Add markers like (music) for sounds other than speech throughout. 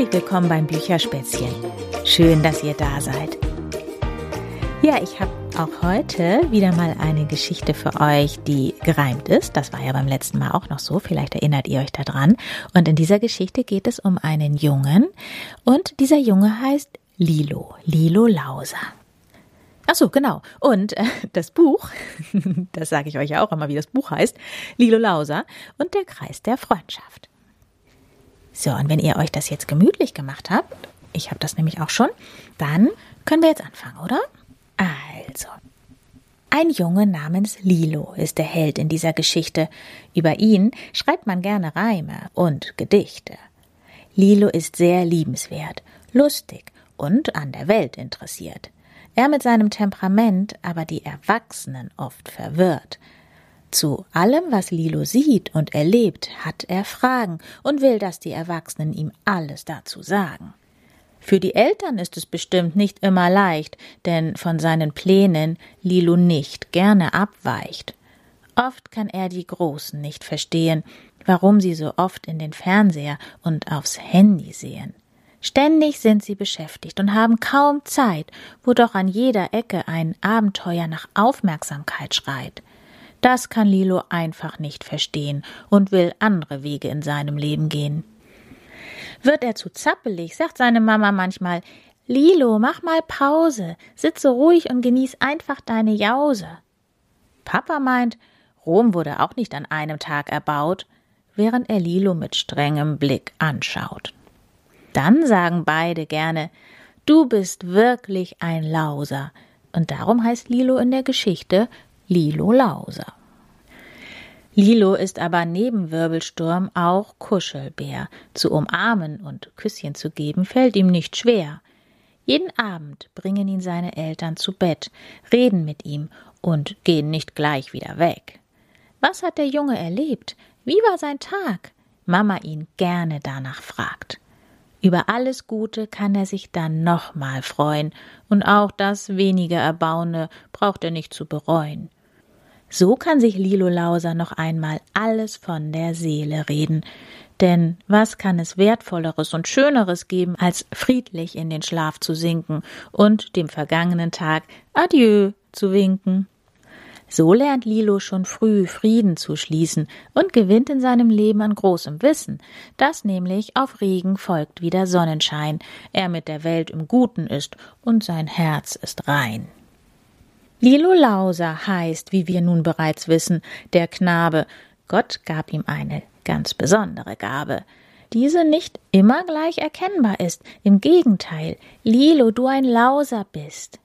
herzlich willkommen beim Bücherspätzchen. Schön, dass ihr da seid. Ja, ich habe auch heute wieder mal eine Geschichte für euch, die gereimt ist. Das war ja beim letzten Mal auch noch so. Vielleicht erinnert ihr euch daran. Und in dieser Geschichte geht es um einen Jungen. Und dieser Junge heißt Lilo. Lilo Lauser. Ach so, genau. Und äh, das Buch, (laughs) das sage ich euch ja auch immer, wie das Buch heißt, Lilo Lauser und der Kreis der Freundschaft. So, und wenn ihr euch das jetzt gemütlich gemacht habt, ich habe das nämlich auch schon, dann können wir jetzt anfangen, oder? Also, ein Junge namens Lilo ist der Held in dieser Geschichte. Über ihn schreibt man gerne Reime und Gedichte. Lilo ist sehr liebenswert, lustig und an der Welt interessiert. Er mit seinem Temperament aber die Erwachsenen oft verwirrt. Zu allem, was Lilo sieht und erlebt, hat er Fragen und will, dass die Erwachsenen ihm alles dazu sagen. Für die Eltern ist es bestimmt nicht immer leicht, denn von seinen Plänen Lilo nicht gerne abweicht. Oft kann er die Großen nicht verstehen, warum sie so oft in den Fernseher und aufs Handy sehen. Ständig sind sie beschäftigt und haben kaum Zeit, wo doch an jeder Ecke ein Abenteuer nach Aufmerksamkeit schreit. Das kann Lilo einfach nicht verstehen und will andere Wege in seinem Leben gehen. Wird er zu zappelig, sagt seine Mama manchmal Lilo, mach mal Pause, sitze ruhig und genieß einfach deine Jause. Papa meint, Rom wurde auch nicht an einem Tag erbaut, während er Lilo mit strengem Blick anschaut. Dann sagen beide gerne, du bist wirklich ein Lauser, und darum heißt Lilo in der Geschichte Lilo Lauser. Lilo ist aber neben Wirbelsturm auch Kuschelbär. Zu umarmen und Küsschen zu geben fällt ihm nicht schwer. Jeden Abend bringen ihn seine Eltern zu Bett, reden mit ihm und gehen nicht gleich wieder weg. Was hat der Junge erlebt? Wie war sein Tag? Mama ihn gerne danach fragt. Über alles Gute kann er sich dann nochmal freuen, und auch das wenige Erbauene braucht er nicht zu bereuen. So kann sich Lilo Lauser noch einmal alles von der Seele reden. Denn was kann es Wertvolleres und Schöneres geben, als friedlich in den Schlaf zu sinken und dem vergangenen Tag Adieu zu winken? So lernt Lilo schon früh Frieden zu schließen und gewinnt in seinem Leben an großem Wissen, dass nämlich auf Regen folgt wieder Sonnenschein, er mit der Welt im Guten ist und sein Herz ist rein. Lilo Lauser heißt, wie wir nun bereits wissen, der Knabe. Gott gab ihm eine ganz besondere Gabe. Diese nicht immer gleich erkennbar ist. Im Gegenteil, Lilo, du ein Lauser bist.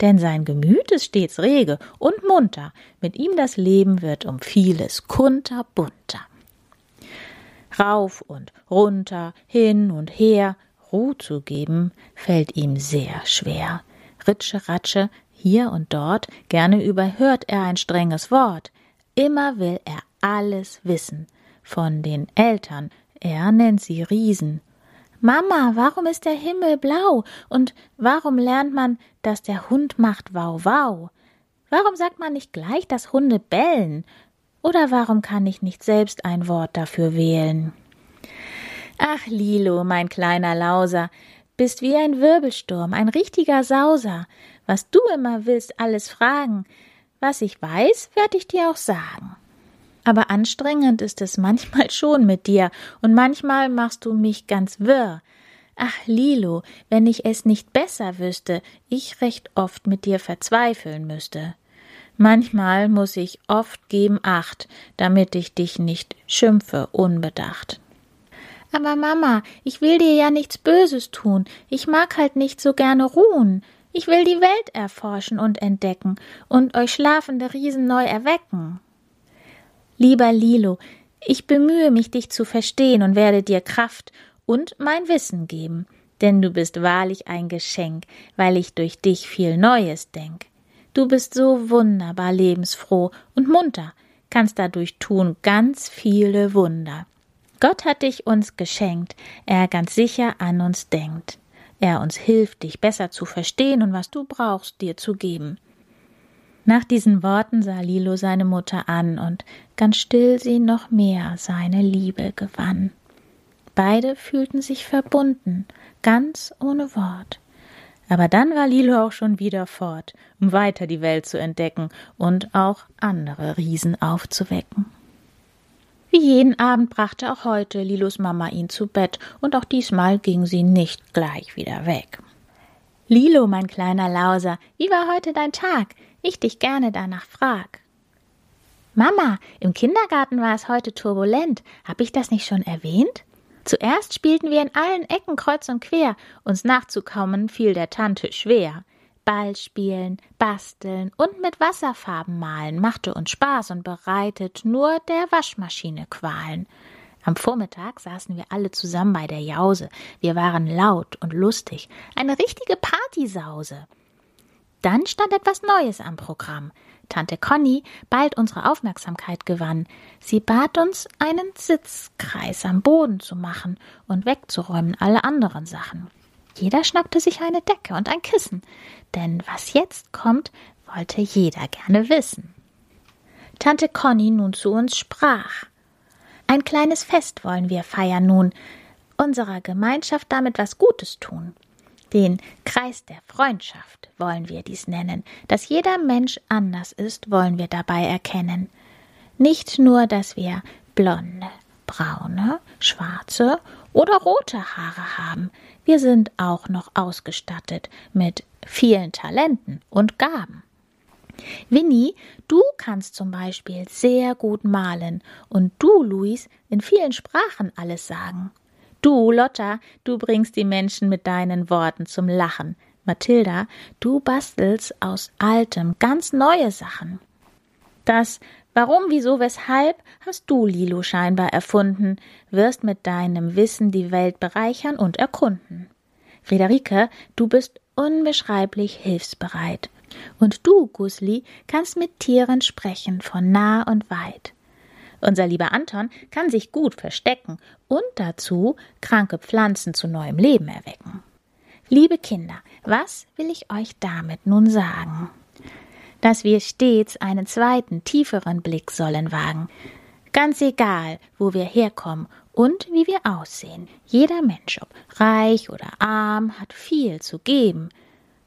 Denn sein Gemüt ist stets rege und munter. Mit ihm das Leben wird um vieles kunterbunter. Rauf und runter, hin und her, Ruh zu geben, fällt ihm sehr schwer. Ritsche, Ratsche, hier und dort, gerne überhört er ein strenges Wort. Immer will er alles wissen. Von den Eltern, er nennt sie Riesen. Mama, warum ist der Himmel blau? Und warum lernt man, dass der Hund macht Wow Wow? Warum sagt man nicht gleich, dass Hunde bellen? Oder warum kann ich nicht selbst ein Wort dafür wählen? Ach, Lilo, mein kleiner Lauser, bist wie ein Wirbelsturm, ein richtiger Sauser. Was du immer willst, alles fragen. Was ich weiß, werde ich dir auch sagen. Aber anstrengend ist es manchmal schon mit dir, und manchmal machst du mich ganz wirr. Ach, Lilo, wenn ich es nicht besser wüsste, ich recht oft mit dir verzweifeln müsste. Manchmal muss ich oft geben Acht, damit ich dich nicht schimpfe unbedacht. Aber Mama, ich will dir ja nichts Böses tun. Ich mag halt nicht so gerne ruhen. Ich will die Welt erforschen und entdecken und euch schlafende Riesen neu erwecken. Lieber Lilo, ich bemühe mich, dich zu verstehen und werde dir Kraft und mein Wissen geben, denn du bist wahrlich ein Geschenk, weil ich durch dich viel Neues denk. Du bist so wunderbar lebensfroh und munter, kannst dadurch tun ganz viele Wunder. Gott hat dich uns geschenkt, er ganz sicher an uns denkt er uns hilft, dich besser zu verstehen und was du brauchst, dir zu geben. Nach diesen Worten sah Lilo seine Mutter an und ganz still sie noch mehr seine Liebe gewann. Beide fühlten sich verbunden, ganz ohne Wort. Aber dann war Lilo auch schon wieder fort, um weiter die Welt zu entdecken und auch andere Riesen aufzuwecken. Wie jeden Abend brachte auch heute Lilos Mama ihn zu Bett, und auch diesmal ging sie nicht gleich wieder weg. Lilo, mein kleiner Lauser, wie war heute dein Tag? Ich dich gerne danach frag. Mama, im Kindergarten war es heute turbulent. Hab ich das nicht schon erwähnt? Zuerst spielten wir in allen Ecken kreuz und quer, uns nachzukommen fiel der Tante schwer. Ball spielen, basteln und mit Wasserfarben malen machte uns Spaß und bereitet nur der Waschmaschine Qualen. Am Vormittag saßen wir alle zusammen bei der Jause. Wir waren laut und lustig, eine richtige Partysause. Dann stand etwas Neues am Programm. Tante Conny bald unsere Aufmerksamkeit gewann. Sie bat uns, einen Sitzkreis am Boden zu machen und wegzuräumen alle anderen Sachen. Jeder schnappte sich eine Decke und ein Kissen, denn was jetzt kommt, wollte jeder gerne wissen. Tante Conny nun zu uns sprach. Ein kleines Fest wollen wir feiern nun, unserer Gemeinschaft damit was Gutes tun. Den Kreis der Freundschaft wollen wir dies nennen. Dass jeder Mensch anders ist, wollen wir dabei erkennen. Nicht nur, dass wir blonde, braune, schwarze oder rote Haare haben, wir sind auch noch ausgestattet mit vielen Talenten und Gaben. Winnie, du kannst zum Beispiel sehr gut malen und du, Luis, in vielen Sprachen alles sagen. Du, Lotta, du bringst die Menschen mit deinen Worten zum Lachen. Mathilda, du bastelst aus Altem ganz neue Sachen. Das Warum, wieso, weshalb hast du, Lilo, scheinbar erfunden, wirst mit deinem Wissen die Welt bereichern und erkunden. Friederike, du bist unbeschreiblich hilfsbereit. Und du, Gusli, kannst mit Tieren sprechen von nah und weit. Unser lieber Anton kann sich gut verstecken und dazu kranke Pflanzen zu neuem Leben erwecken. Liebe Kinder, was will ich euch damit nun sagen? Dass wir stets einen zweiten, tieferen Blick sollen wagen. Ganz egal, wo wir herkommen und wie wir aussehen. Jeder Mensch, ob reich oder arm, hat viel zu geben.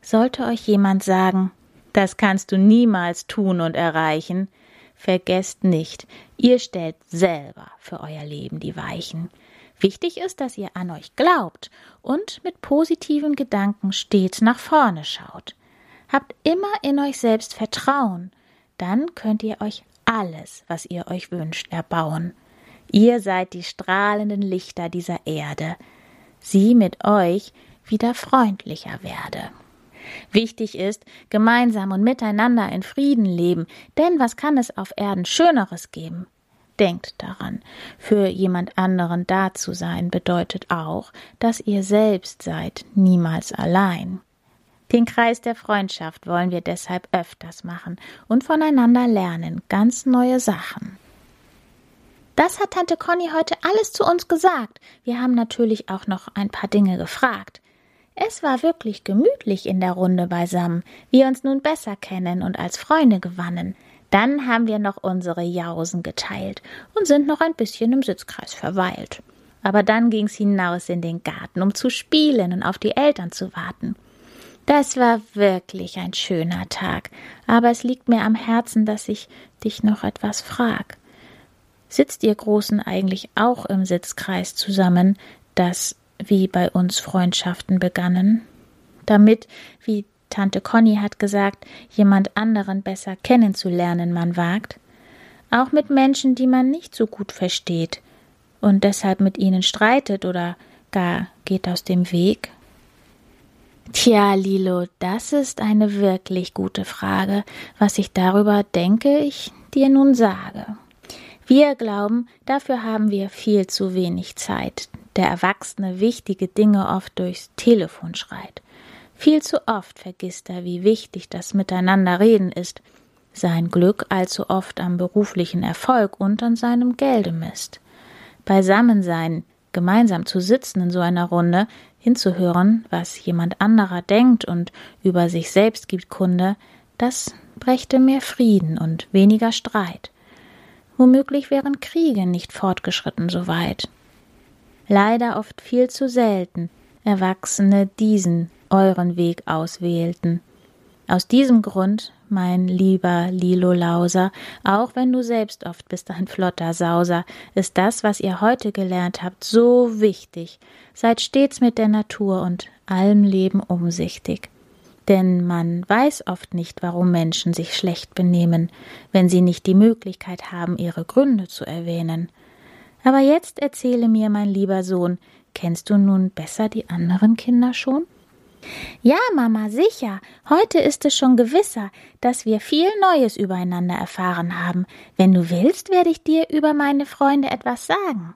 Sollte euch jemand sagen, das kannst du niemals tun und erreichen, Vergesst nicht, ihr stellt selber für euer Leben die Weichen. Wichtig ist, dass ihr an euch glaubt und mit positiven Gedanken stets nach vorne schaut. Habt immer in euch selbst Vertrauen, dann könnt ihr euch alles, was ihr euch wünscht, erbauen. Ihr seid die strahlenden Lichter dieser Erde. Sie mit euch wieder freundlicher werde. Wichtig ist, gemeinsam und miteinander in Frieden leben, denn was kann es auf Erden Schöneres geben? Denkt daran, für jemand anderen da zu sein bedeutet auch, dass ihr selbst seid, niemals allein. Den Kreis der Freundschaft wollen wir deshalb öfters machen und voneinander lernen ganz neue Sachen. Das hat Tante Conny heute alles zu uns gesagt. Wir haben natürlich auch noch ein paar Dinge gefragt. Es war wirklich gemütlich in der Runde beisammen, wir uns nun besser kennen und als Freunde gewannen. Dann haben wir noch unsere Jausen geteilt und sind noch ein bisschen im Sitzkreis verweilt. Aber dann ging's hinaus in den Garten, um zu spielen und auf die Eltern zu warten. Das war wirklich ein schöner Tag, aber es liegt mir am Herzen, dass ich dich noch etwas frag. Sitzt ihr Großen eigentlich auch im Sitzkreis zusammen, dass wie bei uns Freundschaften begannen, damit, wie Tante Conny hat gesagt, jemand anderen besser kennenzulernen man wagt, auch mit Menschen, die man nicht so gut versteht und deshalb mit ihnen streitet oder gar geht aus dem Weg? Tja, Lilo, das ist eine wirklich gute Frage. Was ich darüber denke, ich dir nun sage. Wir glauben, dafür haben wir viel zu wenig Zeit, der Erwachsene wichtige Dinge oft durchs Telefon schreit. Viel zu oft vergisst er, wie wichtig das Miteinanderreden ist, sein Glück allzu oft am beruflichen Erfolg und an seinem Gelde misst. Beisammensein, gemeinsam zu sitzen in so einer Runde, hinzuhören, was jemand anderer denkt und über sich selbst gibt Kunde, das brächte mehr Frieden und weniger Streit. Womöglich wären Kriege nicht fortgeschritten so weit. leider oft viel zu selten Erwachsene diesen euren Weg auswählten. Aus diesem Grund, mein lieber Lilo Lauser, auch wenn du selbst oft bist ein flotter Sauser, ist das, was ihr heute gelernt habt, so wichtig. Seid stets mit der Natur und allem Leben umsichtig. Denn man weiß oft nicht, warum Menschen sich schlecht benehmen, wenn sie nicht die Möglichkeit haben, ihre Gründe zu erwähnen. Aber jetzt erzähle mir, mein lieber Sohn, kennst du nun besser die anderen Kinder schon? Ja, Mama, sicher. Heute ist es schon gewisser, dass wir viel Neues übereinander erfahren haben. Wenn du willst, werde ich dir über meine Freunde etwas sagen.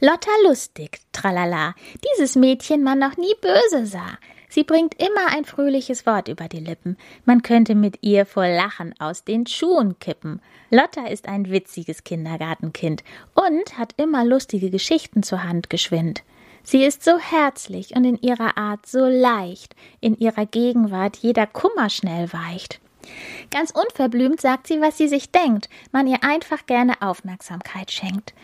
Lotta lustig, tralala, dieses Mädchen man noch nie böse sah. Sie bringt immer ein fröhliches Wort über die Lippen. Man könnte mit ihr vor Lachen aus den Schuhen kippen. Lotta ist ein witziges Kindergartenkind und hat immer lustige Geschichten zur Hand geschwind. Sie ist so herzlich und in ihrer Art so leicht, in ihrer Gegenwart jeder Kummer schnell weicht. Ganz unverblümt sagt sie, was sie sich denkt, man ihr einfach gerne Aufmerksamkeit schenkt.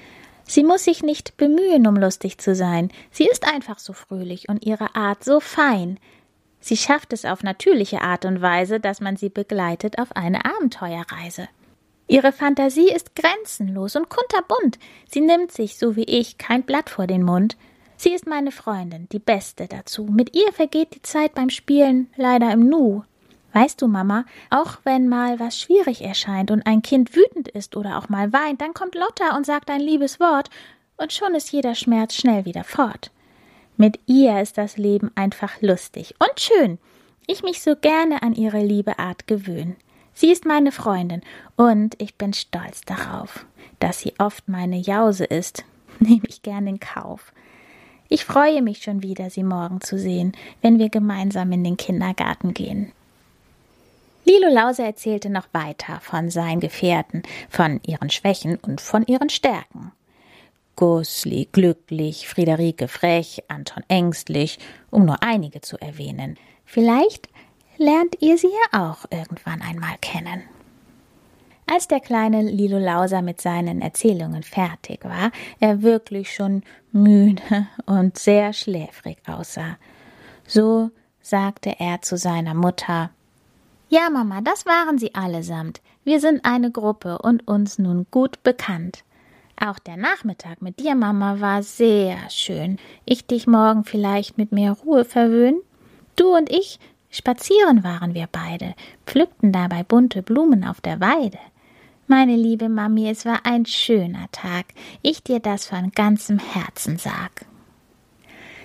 Sie muss sich nicht bemühen, um lustig zu sein, sie ist einfach so fröhlich und ihre Art so fein. Sie schafft es auf natürliche Art und Weise, dass man sie begleitet auf eine Abenteuerreise. Ihre Fantasie ist grenzenlos und kunterbunt. Sie nimmt sich, so wie ich, kein Blatt vor den Mund. Sie ist meine Freundin, die beste dazu. Mit ihr vergeht die Zeit beim Spielen leider im Nu. Weißt du, Mama, auch wenn mal was schwierig erscheint und ein Kind wütend ist oder auch mal weint, dann kommt Lotta und sagt ein liebes Wort, und schon ist jeder Schmerz schnell wieder fort. Mit ihr ist das Leben einfach lustig und schön. Ich mich so gerne an ihre liebe Art gewöhn. Sie ist meine Freundin und ich bin stolz darauf. Dass sie oft meine Jause ist, (laughs) nehme ich gern in Kauf. Ich freue mich schon wieder, Sie morgen zu sehen, wenn wir gemeinsam in den Kindergarten gehen. Lilo Lause erzählte noch weiter von seinen Gefährten, von ihren Schwächen und von ihren Stärken. Gusli glücklich, Friederike frech, Anton ängstlich, um nur einige zu erwähnen. Vielleicht lernt ihr sie ja auch irgendwann einmal kennen. Als der kleine Lilo Lauser mit seinen Erzählungen fertig war, er wirklich schon müde und sehr schläfrig aussah. So sagte er zu seiner Mutter Ja, Mama, das waren sie allesamt. Wir sind eine Gruppe und uns nun gut bekannt. Auch der Nachmittag mit dir, Mama, war sehr schön. Ich dich morgen vielleicht mit mehr Ruhe verwöhnen? Du und ich, spazieren waren wir beide, pflückten dabei bunte Blumen auf der Weide. Meine liebe Mami, es war ein schöner Tag. Ich dir das von ganzem Herzen sag.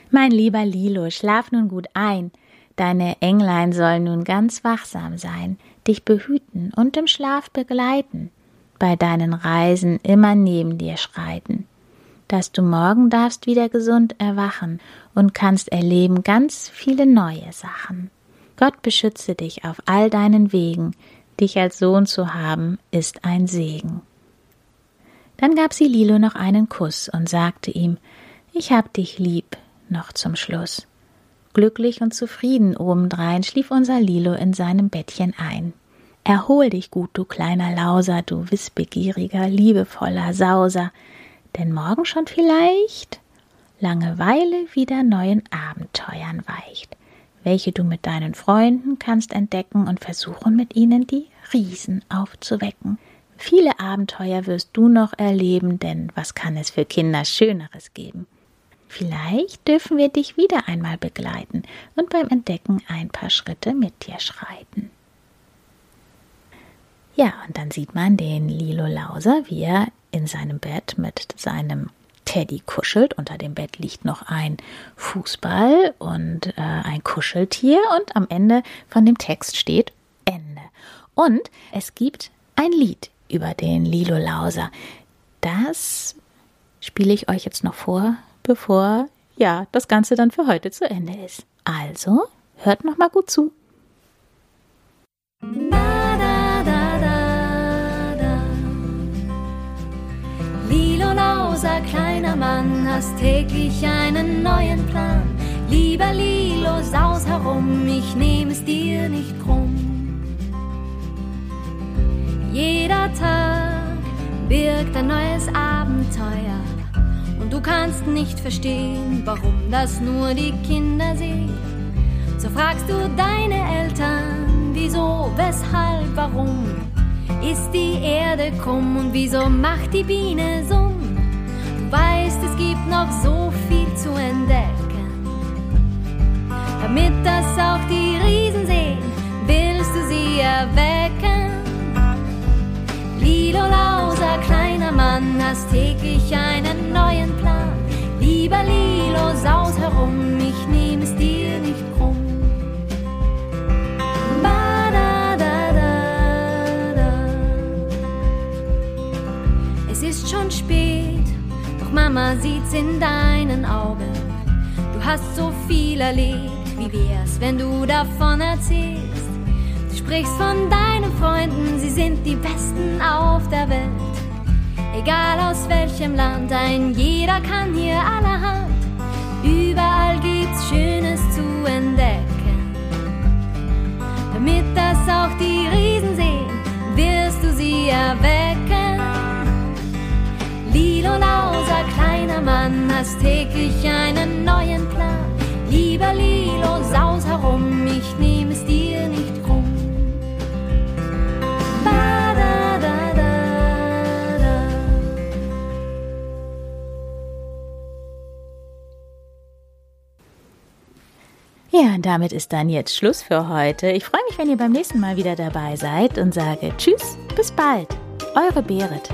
Mein lieber Lilo, schlaf nun gut ein. Deine Englein sollen nun ganz wachsam sein, dich behüten und im Schlaf begleiten, bei deinen Reisen immer neben dir schreiten, dass du morgen darfst wieder gesund erwachen und kannst erleben ganz viele neue Sachen. Gott beschütze dich auf all deinen Wegen, Dich als Sohn zu haben, ist ein Segen. Dann gab sie Lilo noch einen Kuss und sagte ihm, ich hab dich lieb, noch zum Schluss. Glücklich und zufrieden obendrein schlief unser Lilo in seinem Bettchen ein. Erhol dich gut, du kleiner Lauser, du wissbegieriger, liebevoller Sauser, denn morgen schon vielleicht Langeweile wieder neuen Abenteuern weicht welche du mit deinen Freunden kannst entdecken und versuchen mit ihnen die Riesen aufzuwecken. Viele Abenteuer wirst du noch erleben, denn was kann es für Kinder Schöneres geben? Vielleicht dürfen wir dich wieder einmal begleiten und beim Entdecken ein paar Schritte mit dir schreiten. Ja, und dann sieht man den Lilo Lauser, wie er in seinem Bett mit seinem Teddy kuschelt. Unter dem Bett liegt noch ein Fußball und äh, ein Kuscheltier und am Ende von dem Text steht Ende. Und es gibt ein Lied über den Lilo Lauser. Das spiele ich euch jetzt noch vor, bevor ja das Ganze dann für heute zu Ende ist. Also hört noch mal gut zu. Großer kleiner Mann, hast täglich einen neuen Plan. Lieber Lilo, saus herum, ich nehm es dir nicht krumm. Jeder Tag birgt ein neues Abenteuer und du kannst nicht verstehen, warum das nur die Kinder sehen. So fragst du deine Eltern, wieso, weshalb, warum ist die Erde krumm und wieso macht die Biene Summ? Weißt, es gibt noch so viel zu entdecken. Damit das auch die Riesen sehen, willst du sie erwecken. Lilo lauser kleiner Mann, hast täglich einen neuen Plan. Lieber Lilo, saus herum, ich nehme Mama sieht's in deinen Augen. Du hast so viel erlebt, wie wär's, wenn du davon erzählst? sprichst von deinen Freunden, sie sind die Besten auf der Welt. Egal aus welchem Land, ein jeder kann hier allerhand. Überall gibt's Schönes zu entdecken. Damit das auch die Riesen Mann, hast täglich einen neuen Plan. Lieber Lilo, saus herum, ich nehme es dir nicht krumm. Ja, damit ist dann jetzt Schluss für heute. Ich freue mich, wenn ihr beim nächsten Mal wieder dabei seid und sage Tschüss, bis bald. Eure Berit.